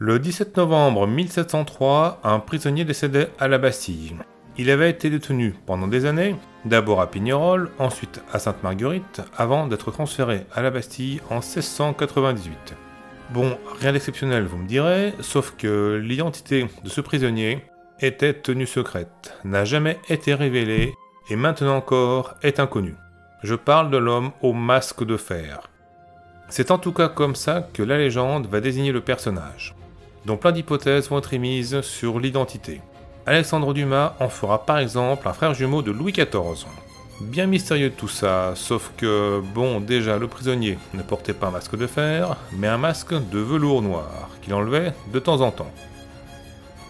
Le 17 novembre 1703, un prisonnier décédait à la Bastille. Il avait été détenu pendant des années, d'abord à Pignerol, ensuite à Sainte-Marguerite, avant d'être transféré à la Bastille en 1698. Bon, rien d'exceptionnel, vous me direz, sauf que l'identité de ce prisonnier était tenue secrète, n'a jamais été révélée et maintenant encore est inconnue. Je parle de l'homme au masque de fer. C'est en tout cas comme ça que la légende va désigner le personnage, dont plein d'hypothèses vont être émises sur l'identité. Alexandre Dumas en fera par exemple un frère jumeau de Louis XIV. Bien mystérieux tout ça, sauf que, bon, déjà le prisonnier ne portait pas un masque de fer, mais un masque de velours noir, qu'il enlevait de temps en temps.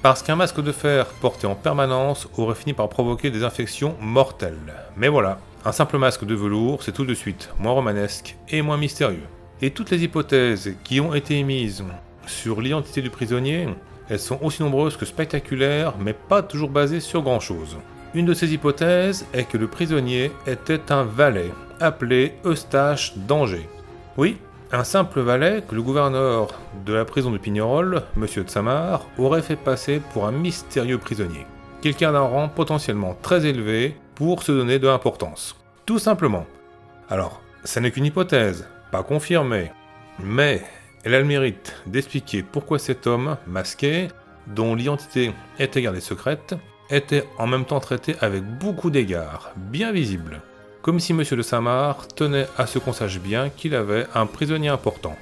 Parce qu'un masque de fer porté en permanence aurait fini par provoquer des infections mortelles. Mais voilà, un simple masque de velours, c'est tout de suite moins romanesque et moins mystérieux. Et toutes les hypothèses qui ont été émises sur l'identité du prisonnier, elles sont aussi nombreuses que spectaculaires, mais pas toujours basées sur grand chose. Une de ces hypothèses est que le prisonnier était un valet, appelé Eustache d'Angers. Oui, un simple valet que le gouverneur de la prison de Pignerol, Monsieur de Samar, aurait fait passer pour un mystérieux prisonnier. Quelqu'un d'un rang potentiellement très élevé pour se donner de l'importance. Tout simplement. Alors, ça n'est qu'une hypothèse, pas confirmée, mais elle a le mérite d'expliquer pourquoi cet homme, masqué, dont l'identité était gardée secrète, était en même temps traité avec beaucoup d'égards, bien visibles, comme si M. de Samar tenait à ce qu'on sache bien qu'il avait un prisonnier important.